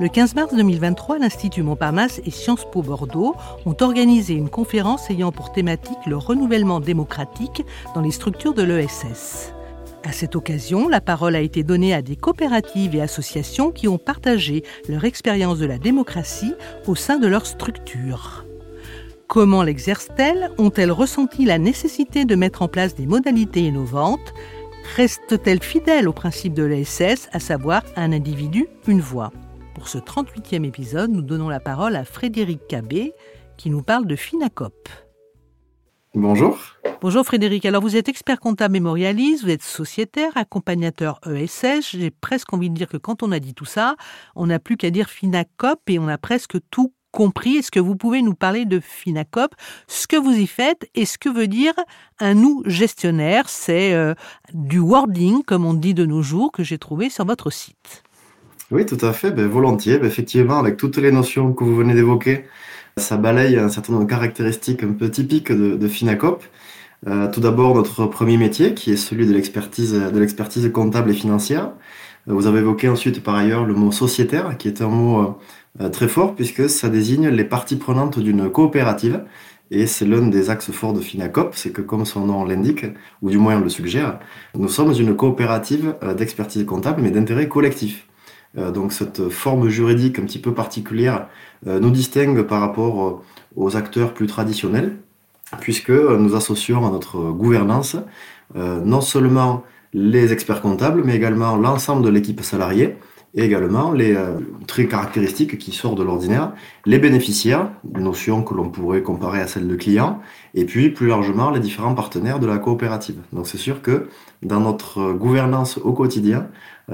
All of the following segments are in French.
Le 15 mars 2023, l'Institut Montparnasse et Sciences Po Bordeaux ont organisé une conférence ayant pour thématique le renouvellement démocratique dans les structures de l'ESS. À cette occasion, la parole a été donnée à des coopératives et associations qui ont partagé leur expérience de la démocratie au sein de leur structure. Comment l'exercent-elles? Ont-elles ressenti la nécessité de mettre en place des modalités innovantes? Restent-elles fidèles au principe de l'ESS, à savoir un individu, une voix? Pour ce 38e épisode, nous donnons la parole à Frédéric Cabé qui nous parle de Finacop. Bonjour. Bonjour Frédéric. Alors vous êtes expert comptable mémorialiste, vous êtes sociétaire, accompagnateur ESS. J'ai presque envie de dire que quand on a dit tout ça, on n'a plus qu'à dire Finacop et on a presque tout compris. Est-ce que vous pouvez nous parler de Finacop, ce que vous y faites et ce que veut dire un nous gestionnaire C'est euh, du wording, comme on dit de nos jours, que j'ai trouvé sur votre site. Oui, tout à fait, ben, volontiers. Ben, effectivement, avec toutes les notions que vous venez d'évoquer, ça balaye un certain nombre de caractéristiques un peu typiques de, de Finacop. Euh, tout d'abord, notre premier métier, qui est celui de l'expertise, comptable et financière. Euh, vous avez évoqué ensuite, par ailleurs, le mot sociétaire, qui est un mot euh, très fort, puisque ça désigne les parties prenantes d'une coopérative. Et c'est l'un des axes forts de Finacop, c'est que comme son nom l'indique, ou du moins le suggère, nous sommes une coopérative d'expertise comptable, mais d'intérêt collectif. Euh, donc cette forme juridique un petit peu particulière euh, nous distingue par rapport euh, aux acteurs plus traditionnels, puisque nous associons à notre gouvernance non seulement les experts comptables, mais également l'ensemble de l'équipe salariée, et également les traits caractéristiques qui sortent de l'ordinaire, les bénéficiaires, une notion que l'on pourrait comparer à celle de clients, et puis plus largement les différents partenaires de la coopérative. Donc c'est sûr que dans notre gouvernance au quotidien,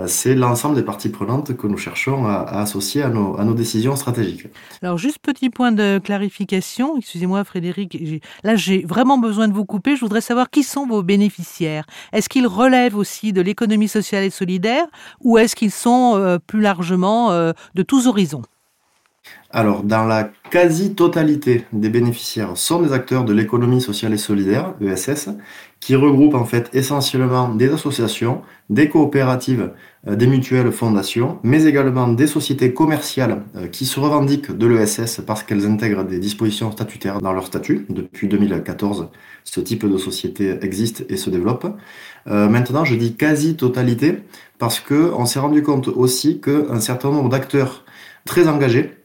c'est l'ensemble des parties prenantes que nous cherchons à, associer à nos, à nos, décisions stratégiques. Alors juste petit point de clarification, excusez-moi Frédéric, là j'ai vraiment besoin de vous couper, je voudrais savoir qui sont vos bénéficiaires. Est-ce qu'ils relèvent aussi de l'économie sociale et solidaire ou est-ce qu'ils sont euh, plus largement euh, de tous horizons? Alors, dans la quasi-totalité des bénéficiaires sont des acteurs de l'économie sociale et solidaire, ESS, qui regroupent en fait essentiellement des associations, des coopératives, euh, des mutuelles fondations, mais également des sociétés commerciales euh, qui se revendiquent de l'ESS parce qu'elles intègrent des dispositions statutaires dans leur statut. Depuis 2014, ce type de société existe et se développe. Euh, maintenant, je dis quasi-totalité parce qu'on s'est rendu compte aussi qu'un certain nombre d'acteurs très engagés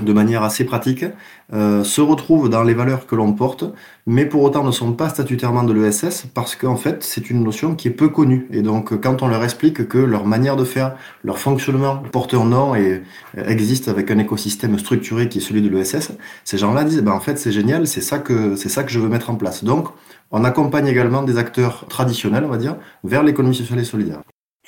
de manière assez pratique, euh, se retrouvent dans les valeurs que l'on porte, mais pour autant ne sont pas statutairement de l'ESS parce qu'en fait c'est une notion qui est peu connue. Et donc quand on leur explique que leur manière de faire, leur fonctionnement porte un nom et existe avec un écosystème structuré qui est celui de l'ESS, ces gens-là disent ben en fait c'est génial, c'est ça que c'est ça que je veux mettre en place. Donc on accompagne également des acteurs traditionnels, on va dire, vers l'économie sociale et solidaire.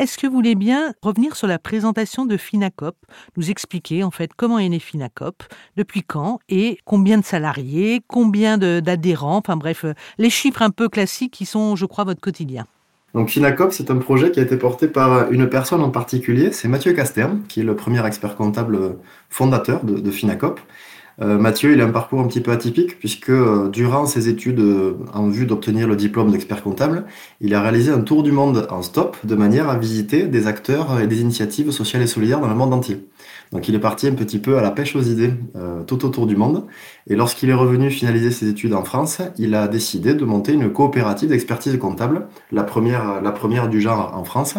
Est-ce que vous voulez bien revenir sur la présentation de Finacop, nous expliquer en fait comment est né Finacop, depuis quand et combien de salariés, combien d'adhérents, enfin bref, euh, les chiffres un peu classiques qui sont, je crois, votre quotidien. Donc Finacop, c'est un projet qui a été porté par une personne en particulier, c'est Mathieu Castern, qui est le premier expert comptable fondateur de, de Finacop. Euh, Mathieu, il a un parcours un petit peu atypique puisque euh, durant ses études euh, en vue d'obtenir le diplôme d'expert comptable, il a réalisé un tour du monde en stop de manière à visiter des acteurs et des initiatives sociales et solidaires dans le monde entier. Donc il est parti un petit peu à la pêche aux idées tout autour du monde. Et lorsqu'il est revenu finaliser ses études en France, il a décidé de monter une coopérative d'expertise comptable, la première, la première du genre en France.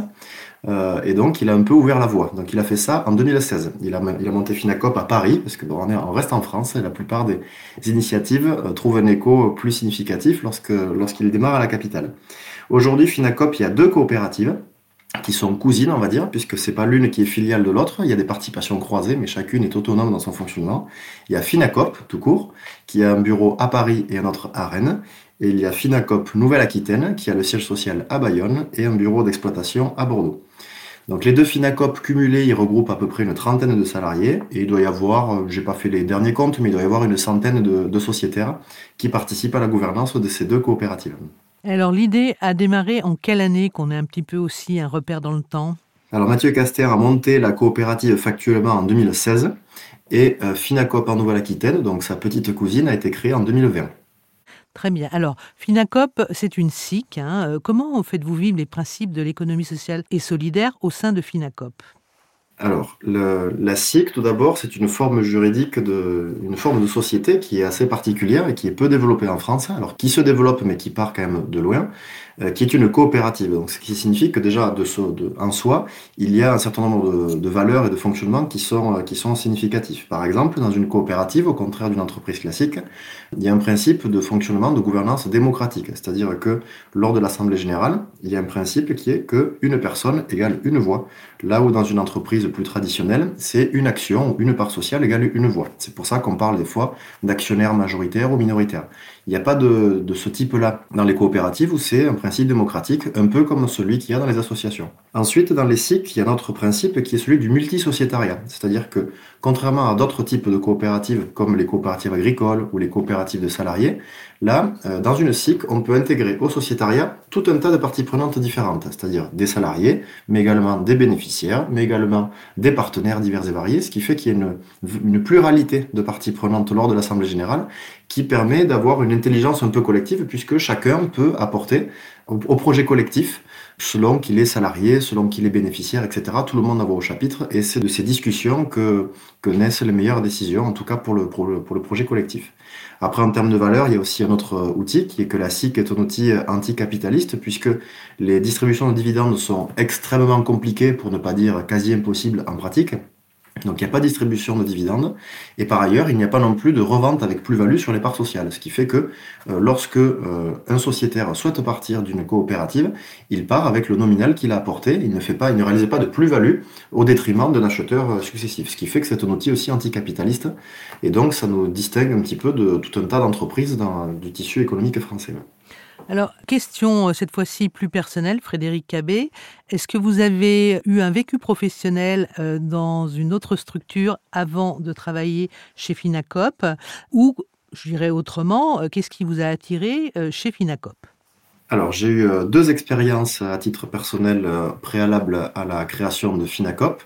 Euh, et donc, il a un peu ouvert la voie. Donc, il a fait ça en 2016. Il a, il a monté Finacop à Paris, parce que bon, on, est, on, reste en France, et la plupart des initiatives euh, trouvent un écho plus significatif lorsque lorsqu'il démarre à la capitale. Aujourd'hui, Finacop, il y a deux coopératives qui sont cousines, on va dire, puisque c'est pas l'une qui est filiale de l'autre. Il y a des participations croisées, mais chacune est autonome dans son fonctionnement. Il y a Finacop, tout court, qui a un bureau à Paris et un autre à Rennes. Et il y a Finacop Nouvelle-Aquitaine, qui a le siège social à Bayonne et un bureau d'exploitation à Bordeaux. Donc les deux Finacop cumulés, ils regroupent à peu près une trentaine de salariés et il doit y avoir, euh, j'ai pas fait les derniers comptes, mais il doit y avoir une centaine de, sociétaires qui participent à la gouvernance de ces deux coopératives. Alors l'idée a démarré en quelle année qu'on ait un petit peu aussi un repère dans le temps? Alors Mathieu Caster a monté la coopérative factuellement en 2016 et euh, Finacop en Nouvelle-Aquitaine, donc sa petite cousine, a été créée en 2020. Très bien. Alors, Finacop, c'est une SIC. Hein. Euh, comment faites-vous vivre les principes de l'économie sociale et solidaire au sein de Finacop? Alors, la SIC, tout d'abord, c'est une forme juridique de, une forme de société qui est assez particulière et qui est peu développée en France. Alors, qui se développe mais qui part quand même de loin. Euh, qui est une coopérative. Donc, ce qui signifie que déjà, de, de, en soi, il y a un certain nombre de, de, valeurs et de fonctionnements qui sont, euh, qui sont significatifs. Par exemple, dans une coopérative, au contraire d'une entreprise classique, il y a un principe de fonctionnement de gouvernance démocratique. C'est-à-dire que lors de l'Assemblée générale, il y a un principe qui est que une personne égale une voix. Là où dans une entreprise plus traditionnelle, c'est une action ou une part sociale égale une voix. C'est pour ça qu'on parle des fois d'actionnaires majoritaires ou minoritaires. Il n'y a pas de, de ce type-là dans les coopératives où c'est un principe démocratique, un peu comme celui qu'il y a dans les associations. Ensuite, dans les SIC, il y a un autre principe qui est celui du multisociétariat. C'est-à-dire que, contrairement à d'autres types de coopératives, comme les coopératives agricoles ou les coopératives de salariés, là, euh, dans une SIC, on peut intégrer au sociétariat tout un tas de parties prenantes différentes, c'est-à-dire des salariés, mais également des bénéficiaires, mais également des partenaires divers et variés, ce qui fait qu'il y a une, une pluralité de parties prenantes lors de l'Assemblée générale qui permet d'avoir une intelligence un peu collective puisque chacun peut apporter au, projet collectif selon qu'il est salarié, selon qu'il est bénéficiaire, etc. Tout le monde a voix au chapitre et c'est de ces discussions que, que naissent les meilleures décisions, en tout cas pour le, pour le, pour le projet collectif. Après, en termes de valeur, il y a aussi un autre outil qui est que la SIC est un outil anticapitaliste puisque les distributions de dividendes sont extrêmement compliquées, pour ne pas dire quasi impossibles en pratique. Donc il n'y a pas de distribution de dividendes. Et par ailleurs, il n'y a pas non plus de revente avec plus-value sur les parts sociales. Ce qui fait que euh, lorsque euh, un sociétaire souhaite partir d'une coopérative, il part avec le nominal qu'il a apporté. Il ne fait pas, il ne réalise pas de plus-value au détriment d'un acheteur euh, successif. Ce qui fait que c'est un outil aussi anticapitaliste. Et donc ça nous distingue un petit peu de tout un tas d'entreprises du tissu économique français. Alors, question euh, cette fois-ci plus personnelle, Frédéric Cabé. Est-ce que vous avez eu un vécu professionnel euh, dans une autre structure avant de travailler chez Finacop? Ou, je dirais autrement, euh, qu'est-ce qui vous a attiré chez Finacop? Alors, j'ai eu deux expériences à titre personnel préalables à la création de Finacop.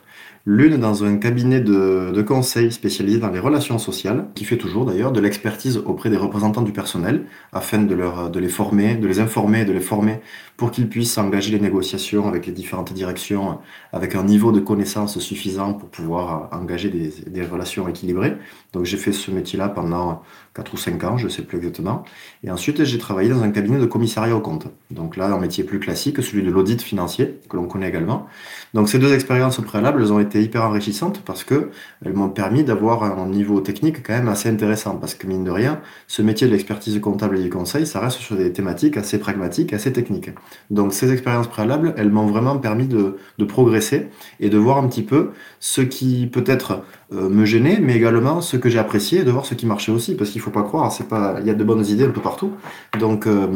L'une dans un cabinet de, de, conseil spécialisé dans les relations sociales, qui fait toujours d'ailleurs de l'expertise auprès des représentants du personnel, afin de, leur, de les former, de les informer, de les former pour qu'ils puissent engager les négociations avec les différentes directions avec un niveau de connaissance suffisant pour pouvoir engager des, des relations équilibrées. Donc j'ai fait ce métier-là pendant 4 ou 5 ans, je ne sais plus exactement. Et ensuite, j'ai travaillé dans un cabinet de commissariat au compte. Donc là, un métier plus classique, celui de l'audit financier, que l'on connaît également. Donc ces deux expériences préalables, elles ont été hyper enrichissantes parce que elles m'ont permis d'avoir un niveau technique quand même assez intéressant. Parce que mine de rien, ce métier de l'expertise comptable et du conseil, ça reste sur des thématiques assez pragmatiques, assez techniques. Donc ces expériences préalables, elles m'ont vraiment permis de, de, progresser et de voir un petit peu ce qui peut-être euh, me gênait, mais également ce que j'ai apprécié de voir ce qui marchait aussi. Parce qu'il faut pas croire, c'est pas, il y a de bonnes idées un peu partout. Donc euh,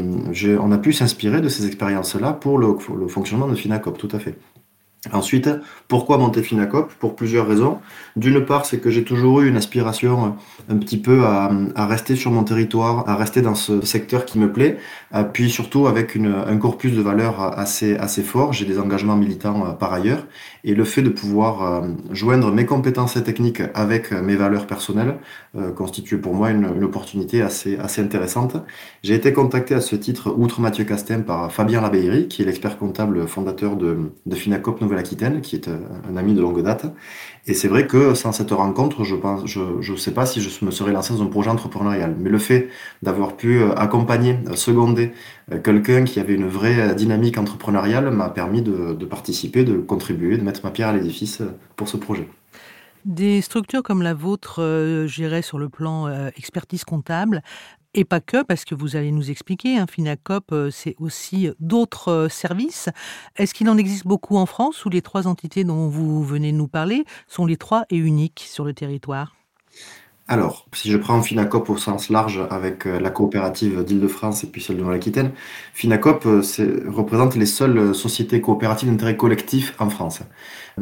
on a pu s'inspirer de ces expériences-là pour le, fonctionnement de Finacop, tout à fait. Ensuite, pourquoi monter Finacop? Pour plusieurs raisons. D'une part, c'est que j'ai toujours eu une aspiration un petit peu à, rester sur mon territoire, à rester dans ce secteur qui me plaît, euh, puis surtout avec un corpus de valeurs assez, assez fort. J'ai des engagements militants par ailleurs, et le fait de pouvoir joindre mes compétences techniques avec mes valeurs personnelles constitue pour moi une, une, opportunité assez, assez intéressante. J'ai été contacté à ce titre, outre Mathieu Castem, par Fabien Labeyrie, qui est l'expert comptable fondateur de, de Finacop Nouvelle-Aquitaine, qui est un ami de longue date. Et c'est vrai que sans cette rencontre, je pense, je ne sais pas si je me serais lancé dans un projet entrepreneurial. Mais le fait d'avoir pu euh, accompagner, euh, seconder euh, quelqu'un qui avait une vraie dynamique entrepreneuriale m'a permis de, participer, de contribuer, de mettre ma pierre à l'édifice pour ce projet. Des structures comme la vôtre, euh, j'irais sur le plan expertise comptable, et pas que, parce que vous allez nous expliquer, hein, Finacop, euh, c'est aussi d'autres euh, services. Est-ce qu'il en existe beaucoup en France ou les trois entités dont vous venez nous parler sont les trois et uniques sur le territoire? Alors, si je prends Finacop au sens large avec euh, la coopérative d'Île-de-France et puis celle de Nouvelle-Aquitaine, Finacop euh, représente les seules sociétés coopératives d'intérêt collectif en France.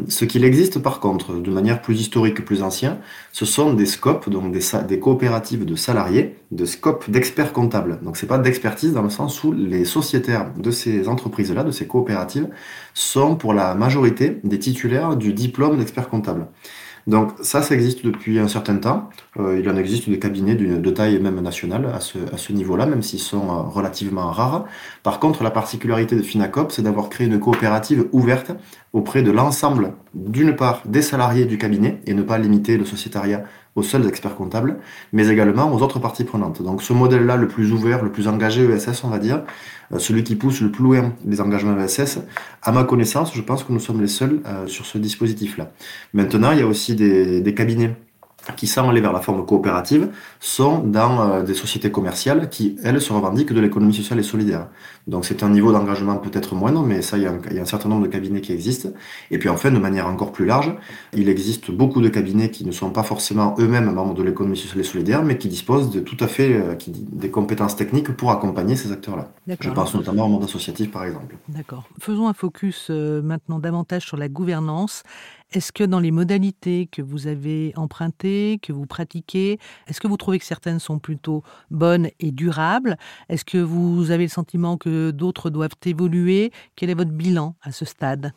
Ce qu'il existe par contre, de manière plus historique, plus ancienne, ce sont des scopes, donc des, coopératives de salariés, de scopes d'experts comptables. Donc c'est pas d'expertise dans le sens où les sociétaires de ces entreprises-là, de ces coopératives, sont pour la majorité des titulaires du diplôme d'expert comptable. Donc ça, ça existe depuis un certain temps. Euh, il en existe des cabinets de taille même nationale à ce, niveau-là, même s'ils sont euh, relativement rares. Par contre, la particularité de Finacop, c'est d'avoir créé une coopérative ouverte auprès de l'ensemble, d'une part, des salariés du cabinet, et ne pas limiter le sociétariat aux seuls experts comptables, mais également aux autres parties prenantes. Donc ce modèle-là, le plus ouvert, le plus engagé ESS, on va dire, euh, celui qui pousse le plus loin les engagements ESS, à ma connaissance, je pense que nous sommes les seuls euh, sur ce dispositif-là. Maintenant, il y a aussi des, des cabinets qui sont allés vers la forme coopérative sont dans euh, des sociétés commerciales qui, elles, se revendiquent de l'économie sociale et solidaire. Donc c'est un niveau d'engagement peut-être moindre, mais ça, il y, a un, il y, a un, certain nombre de cabinets qui existent. Et puis enfin, de manière encore plus large, il existe beaucoup de cabinets qui ne sont pas forcément eux-mêmes membres de l'économie sociale et solidaire, mais qui disposent de tout à fait euh, qui, des compétences techniques pour accompagner ces acteurs-là. Je pense notamment au monde associatif, par exemple. D'accord. Faisons un focus euh, maintenant davantage sur la gouvernance. Est-ce que dans les modalités que vous avez empruntées, que vous pratiquez, est-ce que vous trouvez que certaines sont plutôt bonnes et durables? Est-ce que vous avez le sentiment que d'autres doivent évoluer? Quel est votre bilan à ce stade?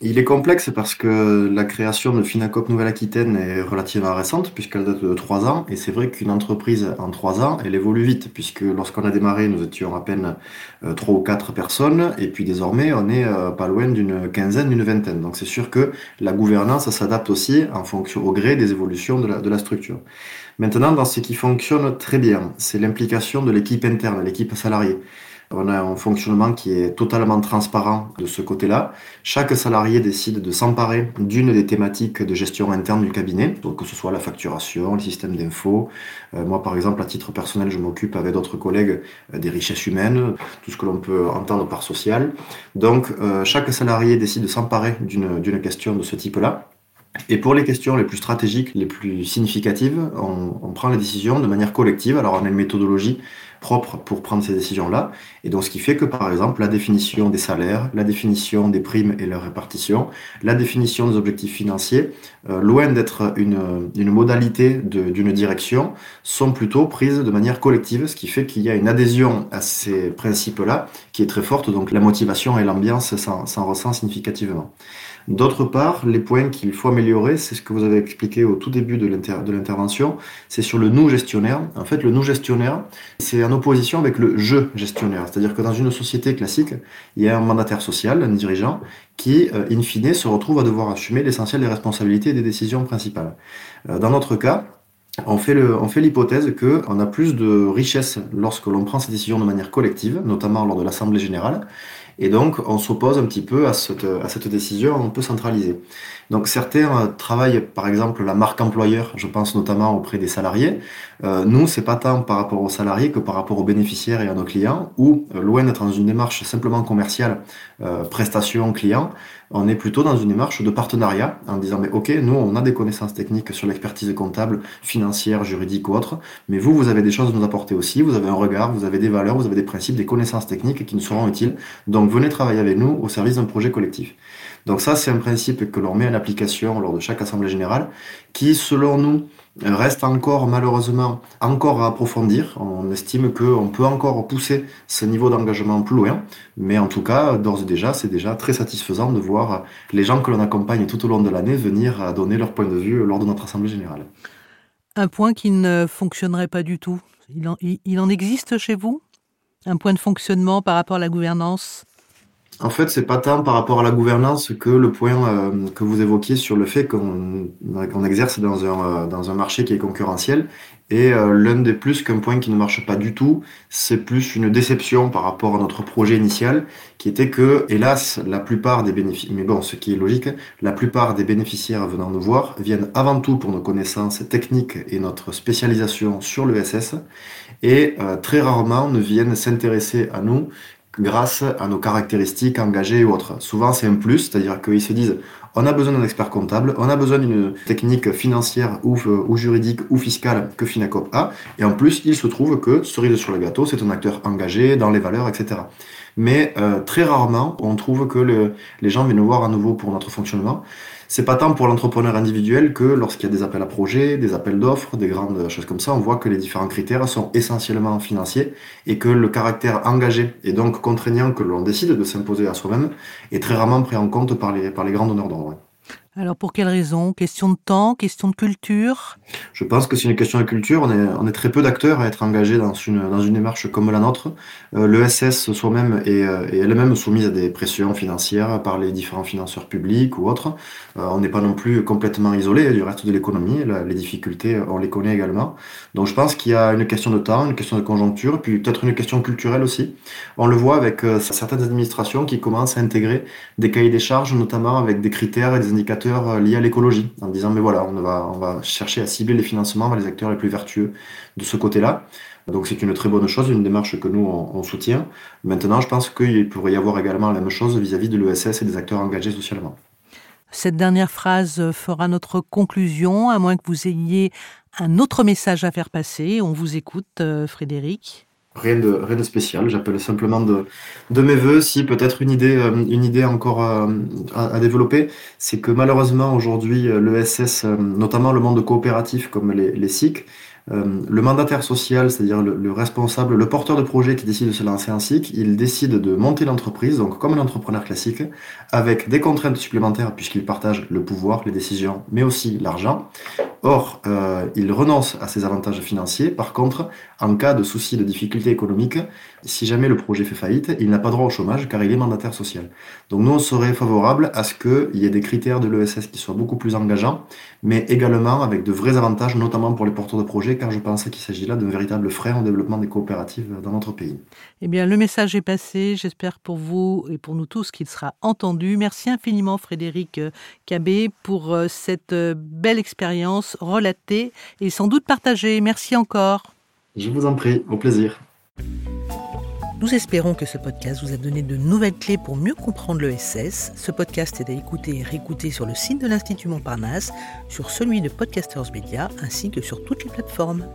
Il est complexe parce que la création de Finacop Nouvelle-Aquitaine est relativement récente puisqu'elle date de trois ans et c'est vrai qu'une entreprise en trois ans, elle évolue vite puisque lorsqu'on a démarré, nous étions à peine euh, trois ou quatre personnes et puis désormais on est euh, pas loin d'une quinzaine, d'une vingtaine. Donc c'est sûr que la gouvernance s'adapte aussi en fonction au gré des évolutions de la structure. Maintenant, dans ce qui fonctionne très bien, c'est l'implication de l'équipe interne, l'équipe salariée. On a un fonctionnement qui est totalement transparent de ce côté-là. Chaque salarié décide de s'emparer d'une des thématiques de gestion interne du cabinet, que ce soit la facturation, le système d'info. Euh, moi, par exemple, à titre personnel, je m'occupe avec d'autres collègues euh, des richesses humaines, tout ce que l'on peut entendre par social. Donc, euh, chaque salarié décide de s'emparer d'une question de ce type-là. Et pour les questions les plus stratégiques, les plus significatives, on, on, prend les décisions de manière collective. Alors on a une méthodologie propre pour prendre ces décisions-là. Et donc, ce qui fait que, par exemple, la définition des salaires, la définition des primes et leur répartition, la définition des objectifs financiers, euh, loin d'être une, une modalité d'une direction, sont plutôt prises de manière collective, ce qui fait qu'il y a une adhésion à ces principes-là qui est très forte. Donc, la motivation et l'ambiance s'en ressent significativement. D'autre part, les points qu'il faut améliorer, c'est ce que vous avez expliqué au tout début de l'intervention, c'est sur le nous gestionnaire. En fait, le nous gestionnaire, c'est en opposition avec le je gestionnaire. C'est-à-dire que dans une société classique, il y a un mandataire social, un dirigeant, qui, euh, in fine, se retrouve à devoir assumer l'essentiel des responsabilités et des décisions principales. Euh, dans notre cas, on fait, l'hypothèse qu'on a plus de richesse lorsque l'on prend ces décisions de manière collective, notamment lors de l'Assemblée générale, et donc, on s'oppose un petit peu à cette, décision un peu centralisée. Donc, certains euh, travaillent, par exemple, la marque employeur, je pense notamment auprès des salariés. Euh, nous, c'est pas tant par rapport aux salariés que par rapport aux bénéficiaires et à nos clients, ou euh, loin d'être dans une démarche simplement commerciale, euh, prestation client, on est plutôt dans une démarche de partenariat en disant mais ok, nous on a des connaissances techniques sur l'expertise comptable, financière, juridique ou autre, mais vous vous avez des choses à nous apporter aussi, vous avez un regard, vous avez des valeurs, vous avez des principes, des connaissances techniques qui nous seront utiles. Donc venez travailler avec nous au service d'un projet collectif. Donc ça c'est un principe que l'on met en application lors de chaque assemblée générale, qui selon nous reste encore malheureusement encore à approfondir. On estime qu'on peut encore pousser ce niveau d'engagement plus loin, mais en tout cas, d'ores et déjà, c'est déjà très satisfaisant de voir les gens que l'on accompagne tout au long de l'année venir donner leur point de vue lors de notre Assemblée générale. Un point qui ne fonctionnerait pas du tout, il en, existe chez vous? Un point de fonctionnement par rapport à la gouvernance? En fait, c'est pas tant par rapport à la gouvernance que le point euh, que vous évoquiez sur le fait qu'on exerce dans un, euh, dans un marché qui est concurrentiel. Et euh, l'un des plus qu'un point qui ne marche pas du tout, c'est plus une déception par rapport à notre projet initial, qui était que, hélas, la plupart des bénéficiaires, mais bon, ce qui est logique, la plupart des bénéficiaires venant nous voir viennent avant tout pour nos connaissances techniques et notre spécialisation sur le SS, et très rarement ne viennent s'intéresser à nous grâce à nos caractéristiques engagées ou autres. Souvent, c'est un plus, c'est-à-dire qu'ils se disent on a besoin d'un expert comptable, on a besoin d'une technique financière ou, euh, juridique ou fiscale que Finacop a, et en plus, il se trouve que, cerise sur le gâteau, c'est un acteur engagé dans les valeurs, etc. Mais euh, très rarement, on trouve que le, les gens viennent nous voir à nouveau pour notre fonctionnement. C'est pas tant pour l'entrepreneur individuel que lorsqu'il y a des appels à projets, des appels d'offres, des grandes choses comme ça, on voit que les différents critères sont essentiellement financiers et que le caractère engagé et donc contraignant que l'on décide de s'imposer à soi-même est très rarement pris en compte par les, par les grands donneurs d'ordre. Alors pour quelle raison? Question de temps Question de culture? Je pense que c'est une question de culture. On est, très peu d'acteurs à être engagés dans une, démarche comme la nôtre. Euh, L'ESS soi-même est, euh, est elle-même soumise à des pressions financières par les différents financeurs publics ou autres. Euh, on n'est pas non plus complètement isolé du reste de l'économie. Les difficultés, on les connaît également. Donc je pense qu'il y a une question de temps, une question de conjoncture, puis peut-être une question culturelle aussi. On le voit avec certaines administrations qui commencent à intégrer des cahiers des charges, notamment avec des critères et des indicateurs euh, liés à l'écologie, en disant mais voilà, on va, on va chercher à cibler les financements vers les acteurs les plus vertueux de ce côté-là. Donc c'est une très bonne chose, une démarche que nous on, soutient. Maintenant, je pense qu'il pourrait y avoir également la même chose vis-à-vis de l'ESS et des acteurs engagés socialement. Cette dernière phrase fera notre conclusion, à moins que vous ayez un autre message à faire passer. On vous écoute, euh, Frédéric. Rien de, rien de spécial, j'appelle simplement de, mes voeux. Si peut-être une idée, euh, une idée encore à, à, développer, c'est que malheureusement aujourd'hui, euh, l'ESS, euh, notamment le monde coopératif comme les, les SIC, le mandataire social, c'est-à-dire le, le, responsable, le porteur de projet qui décide de se lancer en il décide de monter l'entreprise, donc comme un entrepreneur classique, avec des contraintes supplémentaires puisqu'il partage le pouvoir, les décisions, mais aussi l'argent. Or, euh, il renonce à ses avantages financiers. Par contre, en cas de souci de difficulté économique, si jamais le projet fait faillite, il n'a pas droit au chômage car il est mandataire social. Donc nous, on serait favorable à ce qu'il y ait des critères de l'ESS qui soient beaucoup plus engageants, mais également avec de vrais avantages, notamment pour les porteurs de projets, car je pense qu'il s'agit là d'un véritable frein au développement des coopératives dans notre pays. Eh bien, le message est passé. J'espère pour vous et pour nous tous qu'il sera entendu. Merci infiniment, Frédéric Cabé, pour euh, cette euh, belle expérience relatée et sans doute partagée. Merci encore. Je vous en prie, au plaisir. Nous espérons que ce podcast vous a donné de nouvelles clés pour mieux comprendre le SS. Ce podcast est à écouter et réécouter sur le site de l'Institut Montparnasse, sur celui de Podcasters Media ainsi que sur toutes les plateformes.